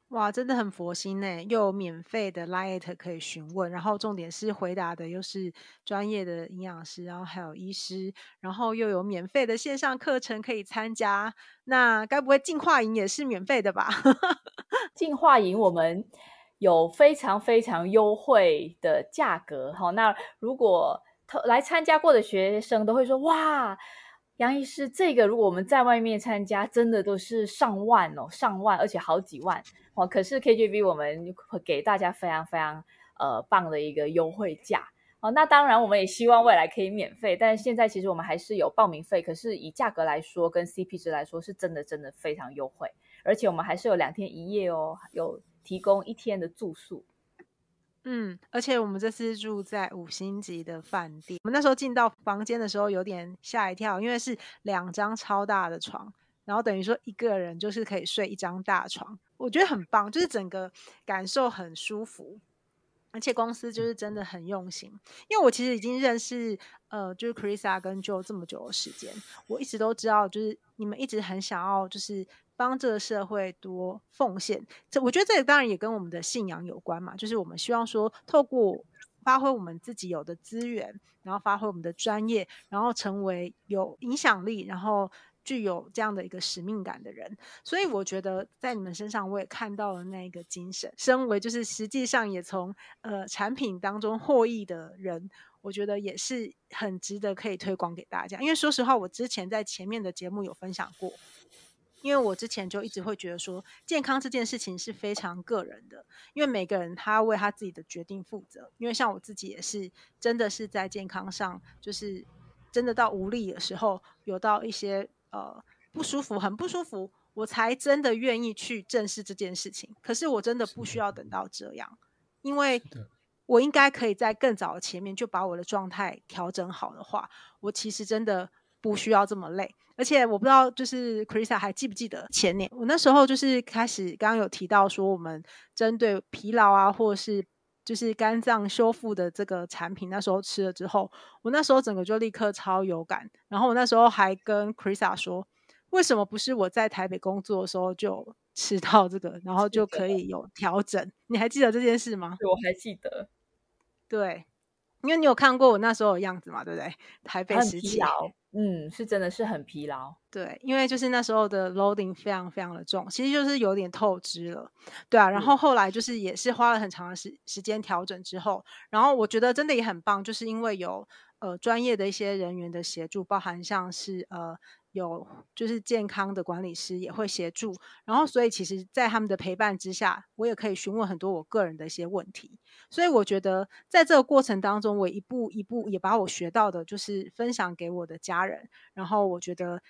哇，真的很佛心呢！又有免费的 light 可以询问，然后重点是回答的又是专业的营养师，然后还有医师，然后又有免费的线上课程可以参加。那该不会进化营也是免费的吧？进化营我们有非常非常优惠的价格，好，那如果来参加过的学生都会说，哇。杨医师，这个如果我们在外面参加，真的都是上万哦，上万，而且好几万哦。可是 KGB 我们会给大家非常非常呃棒的一个优惠价哦。那当然，我们也希望未来可以免费，但是现在其实我们还是有报名费。可是以价格来说，跟 CP 值来说，是真的真的非常优惠，而且我们还是有两天一夜哦，有提供一天的住宿。嗯，而且我们这次住在五星级的饭店，我们那时候进到房间的时候有点吓一跳，因为是两张超大的床，然后等于说一个人就是可以睡一张大床，我觉得很棒，就是整个感受很舒服，而且公司就是真的很用心，因为我其实已经认识呃，就是 Chrissa 跟 Joe 这么久的时间，我一直都知道，就是你们一直很想要就是。帮这个社会多奉献，这我觉得这个当然也跟我们的信仰有关嘛。就是我们希望说，透过发挥我们自己有的资源，然后发挥我们的专业，然后成为有影响力，然后具有这样的一个使命感的人。所以我觉得在你们身上，我也看到了那个精神。身为就是实际上也从呃产品当中获益的人，我觉得也是很值得可以推广给大家。因为说实话，我之前在前面的节目有分享过。因为我之前就一直会觉得说，健康这件事情是非常个人的，因为每个人他为他自己的决定负责。因为像我自己也是，真的是在健康上，就是真的到无力的时候，有到一些呃不舒服，很不舒服，我才真的愿意去正视这件事情。可是我真的不需要等到这样，因为我应该可以在更早的前面就把我的状态调整好的话，我其实真的。不需要这么累，而且我不知道，就是 Chrissa 还记不记得前年我那时候就是开始刚刚有提到说，我们针对疲劳啊，或者是就是肝脏修复的这个产品，那时候吃了之后，我那时候整个就立刻超有感。然后我那时候还跟 Chrissa 说，为什么不是我在台北工作的时候就吃到这个，然后就可以有调整？你还记得这件事吗？我还记得，对。因为你有看过我那时候的样子嘛，对不对？台北时期，嗯，是真的是很疲劳。对，因为就是那时候的 loading 非常非常的重，其实就是有点透支了。对啊，然后后来就是也是花了很长的时时间调整之后，然后我觉得真的也很棒，就是因为有呃专业的一些人员的协助，包含像是呃。有就是健康的管理师也会协助，然后所以其实，在他们的陪伴之下，我也可以询问很多我个人的一些问题。所以我觉得，在这个过程当中，我一步一步也把我学到的，就是分享给我的家人。然后我觉得，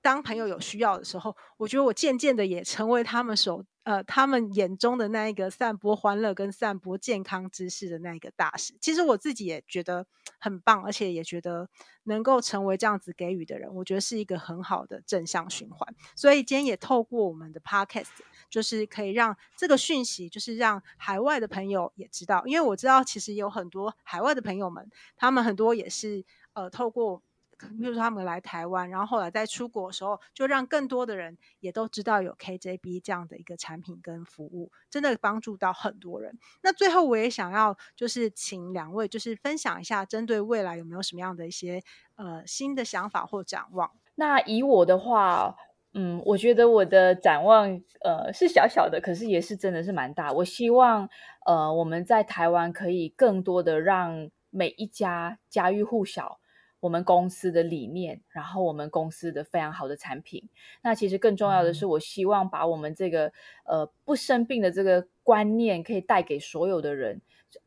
当朋友有需要的时候，我觉得我渐渐的也成为他们手。呃，他们眼中的那一个散播欢乐跟散播健康知识的那一个大使，其实我自己也觉得很棒，而且也觉得能够成为这样子给予的人，我觉得是一个很好的正向循环。所以今天也透过我们的 Podcast，就是可以让这个讯息，就是让海外的朋友也知道，因为我知道其实有很多海外的朋友们，他们很多也是呃透过。比如说他们来台湾，然后后来在出国的时候，就让更多的人也都知道有 KJB 这样的一个产品跟服务，真的帮助到很多人。那最后我也想要就是请两位就是分享一下，针对未来有没有什么样的一些呃新的想法或展望？那以我的话。嗯，我觉得我的展望呃是小小的，可是也是真的是蛮大。我希望呃我们在台湾可以更多的让每一家家喻户晓我们公司的理念，然后我们公司的非常好的产品。那其实更重要的是，我希望把我们这个呃不生病的这个观念可以带给所有的人。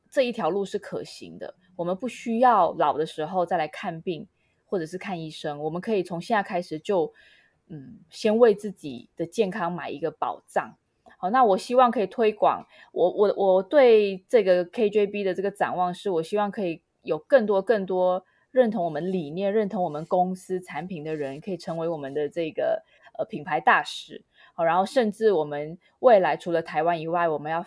这一条路是可行的，我们不需要老的时候再来看病或者是看医生，我们可以从现在开始就。嗯，先为自己的健康买一个保障。好，那我希望可以推广。我我我对这个 KJB 的这个展望是，我希望可以有更多更多认同我们理念、认同我们公司产品的人，可以成为我们的这个呃品牌大使。好，然后甚至我们未来除了台湾以外，我们要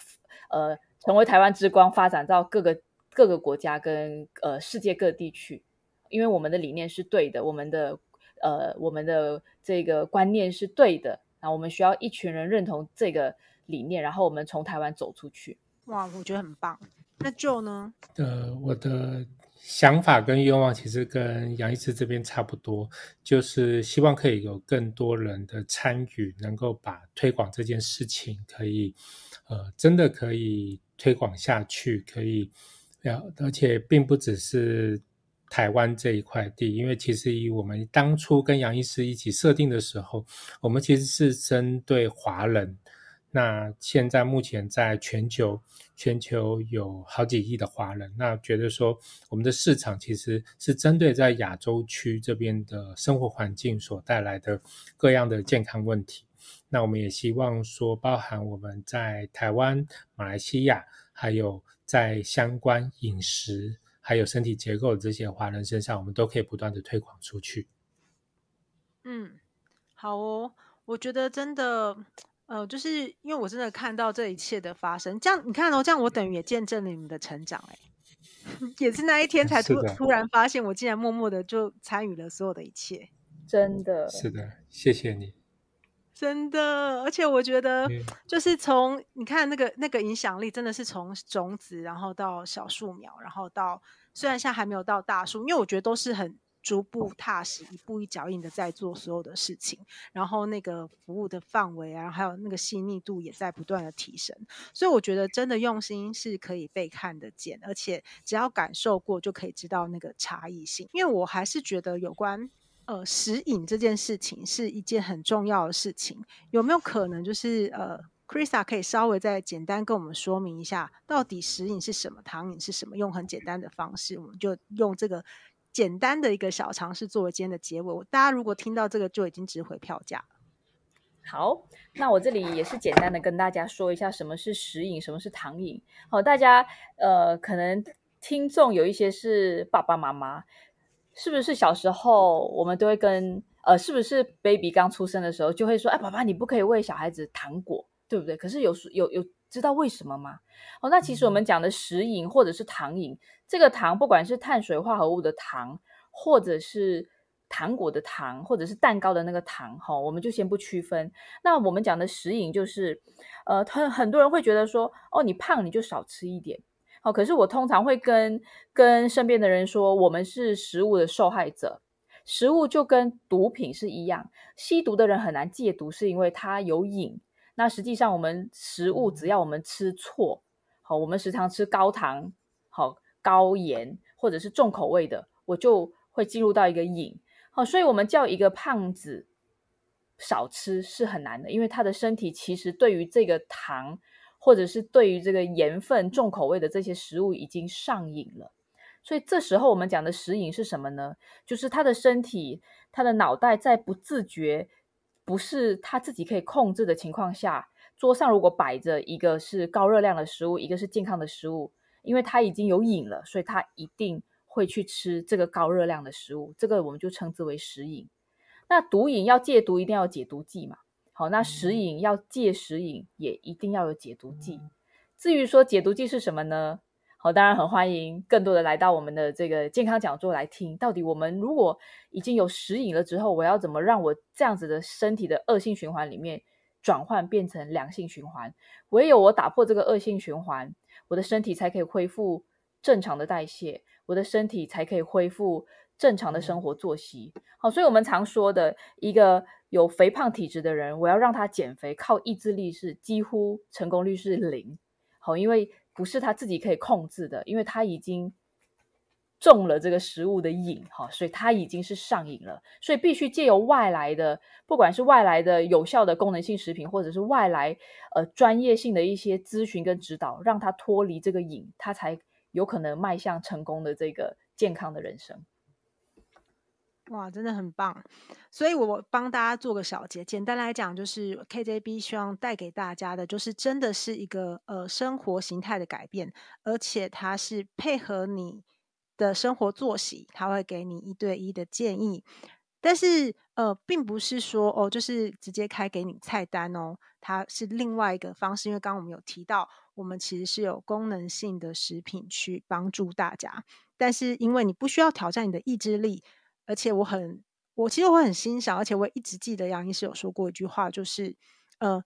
呃成为台湾之光，发展到各个各个国家跟呃世界各地去，因为我们的理念是对的，我们的。呃，我们的这个观念是对的，那我们需要一群人认同这个理念，然后我们从台湾走出去。哇，我觉得很棒。那 Joe 呢？呃，我的想法跟愿望其实跟杨医师这边差不多，就是希望可以有更多人的参与，能够把推广这件事情可以，呃，真的可以推广下去，可以，而且并不只是。台湾这一块地，因为其实以我们当初跟杨医师一起设定的时候，我们其实是针对华人。那现在目前在全球，全球有好几亿的华人，那觉得说我们的市场其实是针对在亚洲区这边的生活环境所带来的各样的健康问题。那我们也希望说，包含我们在台湾、马来西亚，还有在相关饮食。还有身体结构这些华人身上，我们都可以不断的推广出去。嗯，好哦，我觉得真的，呃，就是因为我真的看到这一切的发生，这样你看哦，这样我等于也见证了你们的成长，哎，也是那一天才突突然发现，我竟然默默的就参与了所有的一切，真的。是的，谢谢你。真的，而且我觉得，就是从你看那个那个影响力，真的是从种子，然后到小树苗，然后到虽然现在还没有到大树，因为我觉得都是很逐步踏实，一步一脚印的在做所有的事情，然后那个服务的范围啊，还有那个细腻度也在不断的提升，所以我觉得真的用心是可以被看得见，而且只要感受过就可以知道那个差异性，因为我还是觉得有关。呃，食饮这件事情是一件很重要的事情，有没有可能就是呃，Chrisa 可以稍微再简单跟我们说明一下，到底食饮是什么，糖饮是什么？用很简单的方式，我们就用这个简单的一个小尝试作为今天的结尾。大家如果听到这个，就已经值回票价。好，那我这里也是简单的跟大家说一下什么是食饮，什么是糖饮。好，大家呃，可能听众有一些是爸爸妈妈。是不是小时候我们都会跟呃，是不是 baby 刚出生的时候就会说，哎，爸爸你不可以喂小孩子糖果，对不对？可是有有有知道为什么吗？哦，那其实我们讲的食饮或者是糖饮，这个糖不管是碳水化合物的糖，或者是糖果的糖，或者是蛋糕的那个糖，哈，我们就先不区分。那我们讲的食饮就是，呃，很很多人会觉得说，哦，你胖你就少吃一点。哦，可是我通常会跟跟身边的人说，我们是食物的受害者。食物就跟毒品是一样，吸毒的人很难戒毒，是因为他有瘾。那实际上，我们食物只要我们吃错，好，我们时常吃高糖、好高盐或者是重口味的，我就会进入到一个瘾。好，所以我们叫一个胖子少吃是很难的，因为他的身体其实对于这个糖。或者是对于这个盐分重口味的这些食物已经上瘾了，所以这时候我们讲的食瘾是什么呢？就是他的身体、他的脑袋在不自觉、不是他自己可以控制的情况下，桌上如果摆着一个是高热量的食物，一个是健康的食物，因为他已经有瘾了，所以他一定会去吃这个高热量的食物，这个我们就称之为食瘾。那毒瘾要戒毒，一定要有解毒剂嘛。好，那食瘾要戒食瘾，也一定要有解毒剂。至于说解毒剂是什么呢？好，当然很欢迎更多的来到我们的这个健康讲座来听。到底我们如果已经有食瘾了之后，我要怎么让我这样子的身体的恶性循环里面转换变成良性循环？唯有我打破这个恶性循环，我的身体才可以恢复正常的代谢，我的身体才可以恢复正常的生活作息。好，所以我们常说的一个。有肥胖体质的人，我要让他减肥，靠意志力是几乎成功率是零。好，因为不是他自己可以控制的，因为他已经中了这个食物的瘾，哈，所以他已经是上瘾了，所以必须借由外来的，不管是外来的有效的功能性食品，或者是外来呃专业性的一些咨询跟指导，让他脱离这个瘾，他才有可能迈向成功的这个健康的人生。哇，真的很棒！所以我帮大家做个小结，简单来讲，就是 KJB 希望带给大家的，就是真的是一个呃生活形态的改变，而且它是配合你的生活作息，它会给你一对一的建议。但是呃，并不是说哦，就是直接开给你菜单哦，它是另外一个方式。因为刚刚我们有提到，我们其实是有功能性的食品去帮助大家，但是因为你不需要挑战你的意志力。而且我很，我其实我很欣赏，而且我一直记得杨医师有说过一句话，就是，呃，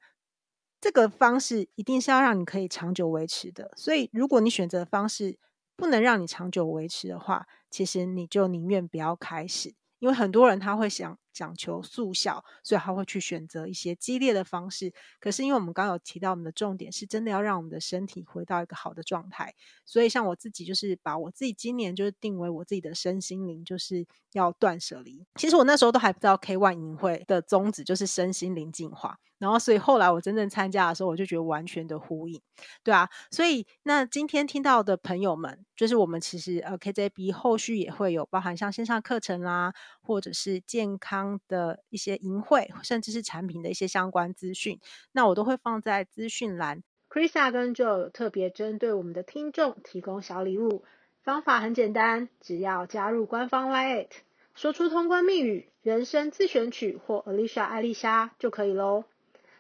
这个方式一定是要让你可以长久维持的。所以，如果你选择的方式不能让你长久维持的话，其实你就宁愿不要开始，因为很多人他会想。讲求速效，所以他会去选择一些激烈的方式。可是，因为我们刚有提到，我们的重点是真的要让我们的身体回到一个好的状态。所以，像我自己就是把我自己今年就是定为我自己的身心灵，就是要断舍离。其实我那时候都还不知道 K One 营会的宗旨就是身心灵净化。然后，所以后来我真正参加的时候，我就觉得完全的呼应，对啊。所以，那今天听到的朋友们，就是我们其实呃 KJB 后续也会有包含像线上课程啦，或者是健康的一些淫秽，甚至是产品的一些相关资讯，那我都会放在资讯栏。Chrisa 跟 Joe 有特别针对我们的听众提供小礼物，方法很简单，只要加入官方 LINE，说出通关密语“人生自选曲”或 Alicia 艾丽莎就可以喽。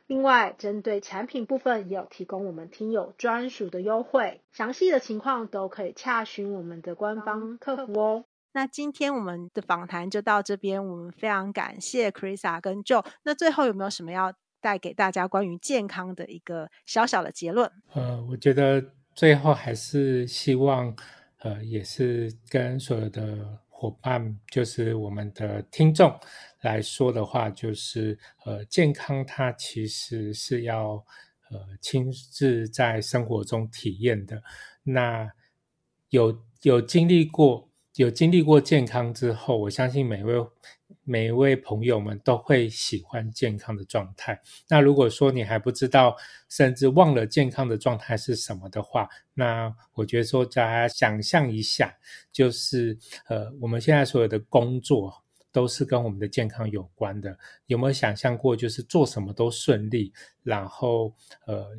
另外，针对产品部分也有提供我们听友专属的优惠，详细的情况都可以洽询我们的官方客服哦。那今天我们的访谈就到这边，我们非常感谢 Chrisa 跟 Joe。那最后有没有什么要带给大家关于健康的一个小小的结论？呃，我觉得最后还是希望，呃，也是跟所有的伙伴，就是我们的听众来说的话，就是呃，健康它其实是要呃亲自在生活中体验的。那有有经历过。有经历过健康之后，我相信每位每一位朋友们都会喜欢健康的状态。那如果说你还不知道，甚至忘了健康的状态是什么的话，那我觉得说大家想象一下，就是呃，我们现在所有的工作都是跟我们的健康有关的。有没有想象过，就是做什么都顺利，然后呃。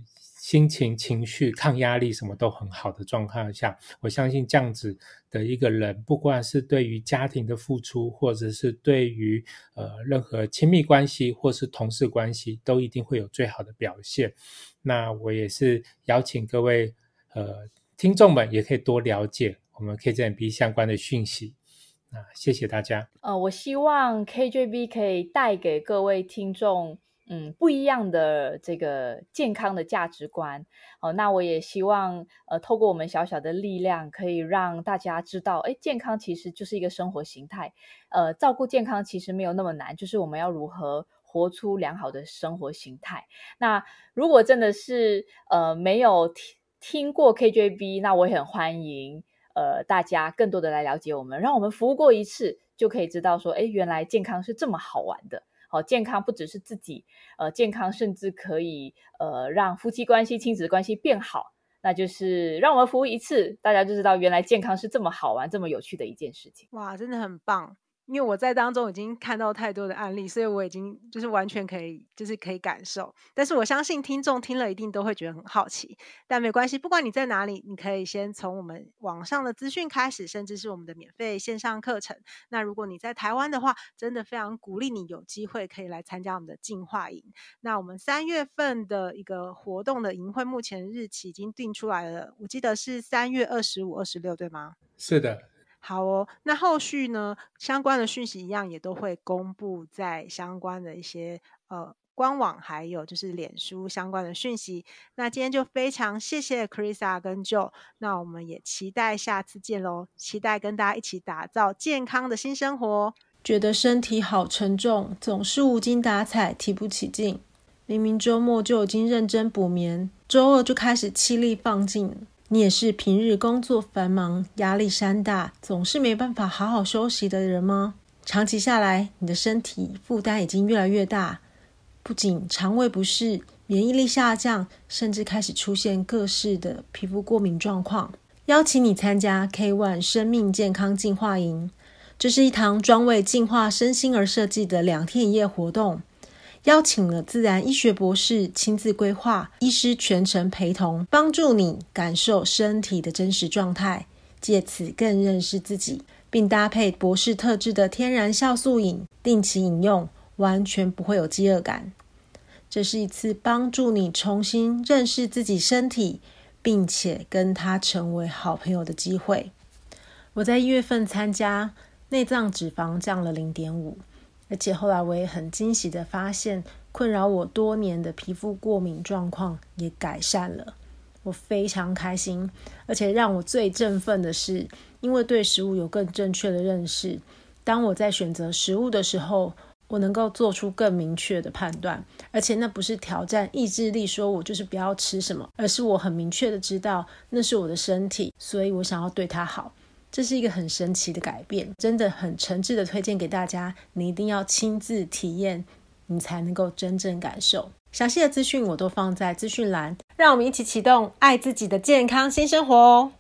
心情、情绪、抗压力什么都很好的状况下，我相信这样子的一个人，不管是对于家庭的付出，或者是对于呃任何亲密关系或是同事关系，都一定会有最好的表现。那我也是邀请各位呃听众们，也可以多了解我们 KJB 相关的讯息。那谢谢大家。呃，我希望 KJB 可以带给各位听众。嗯，不一样的这个健康的价值观哦，那我也希望呃，透过我们小小的力量，可以让大家知道，哎，健康其实就是一个生活形态，呃，照顾健康其实没有那么难，就是我们要如何活出良好的生活形态。那如果真的是呃没有听听过 KJB，那我也很欢迎呃大家更多的来了解我们，让我们服务过一次就可以知道说，哎，原来健康是这么好玩的。好，健康不只是自己，呃，健康甚至可以呃让夫妻关系、亲子关系变好，那就是让我们服务一次，大家就知道原来健康是这么好玩、这么有趣的一件事情。哇，真的很棒。因为我在当中已经看到太多的案例，所以我已经就是完全可以，就是可以感受。但是我相信听众听了一定都会觉得很好奇，但没关系，不管你在哪里，你可以先从我们网上的资讯开始，甚至是我们的免费线上课程。那如果你在台湾的话，真的非常鼓励你有机会可以来参加我们的进化营。那我们三月份的一个活动的营会，目前日期已经定出来了，我记得是三月二十五、二十六，对吗？是的。好哦，那后续呢，相关的讯息一样也都会公布在相关的一些呃官网，还有就是脸书相关的讯息。那今天就非常谢谢 Chrisa 跟 Joe，那我们也期待下次见喽，期待跟大家一起打造健康的新生活。觉得身体好沉重，总是无精打采，提不起劲。明明周末就已经认真补眠，周二就开始气力放尽。你也是平日工作繁忙、压力山大，总是没办法好好休息的人吗？长期下来，你的身体负担已经越来越大，不仅肠胃不适、免疫力下降，甚至开始出现各式的皮肤过敏状况。邀请你参加 K-ONE 生命健康进化营，这是一堂专为净化身心而设计的两天一夜活动。邀请了自然医学博士亲自规划，医师全程陪同，帮助你感受身体的真实状态，借此更认识自己，并搭配博士特制的天然酵素饮，定期饮用，完全不会有饥饿感。这是一次帮助你重新认识自己身体，并且跟他成为好朋友的机会。我在一月份参加，内脏脂肪降了零点五。而且后来我也很惊喜的发现，困扰我多年的皮肤过敏状况也改善了，我非常开心。而且让我最振奋的是，因为对食物有更正确的认识，当我在选择食物的时候，我能够做出更明确的判断。而且那不是挑战意志力，说我就是不要吃什么，而是我很明确的知道那是我的身体，所以我想要对它好。这是一个很神奇的改变，真的很诚挚的推荐给大家，你一定要亲自体验，你才能够真正感受。详细的资讯我都放在资讯栏，让我们一起启动爱自己的健康新生活哦。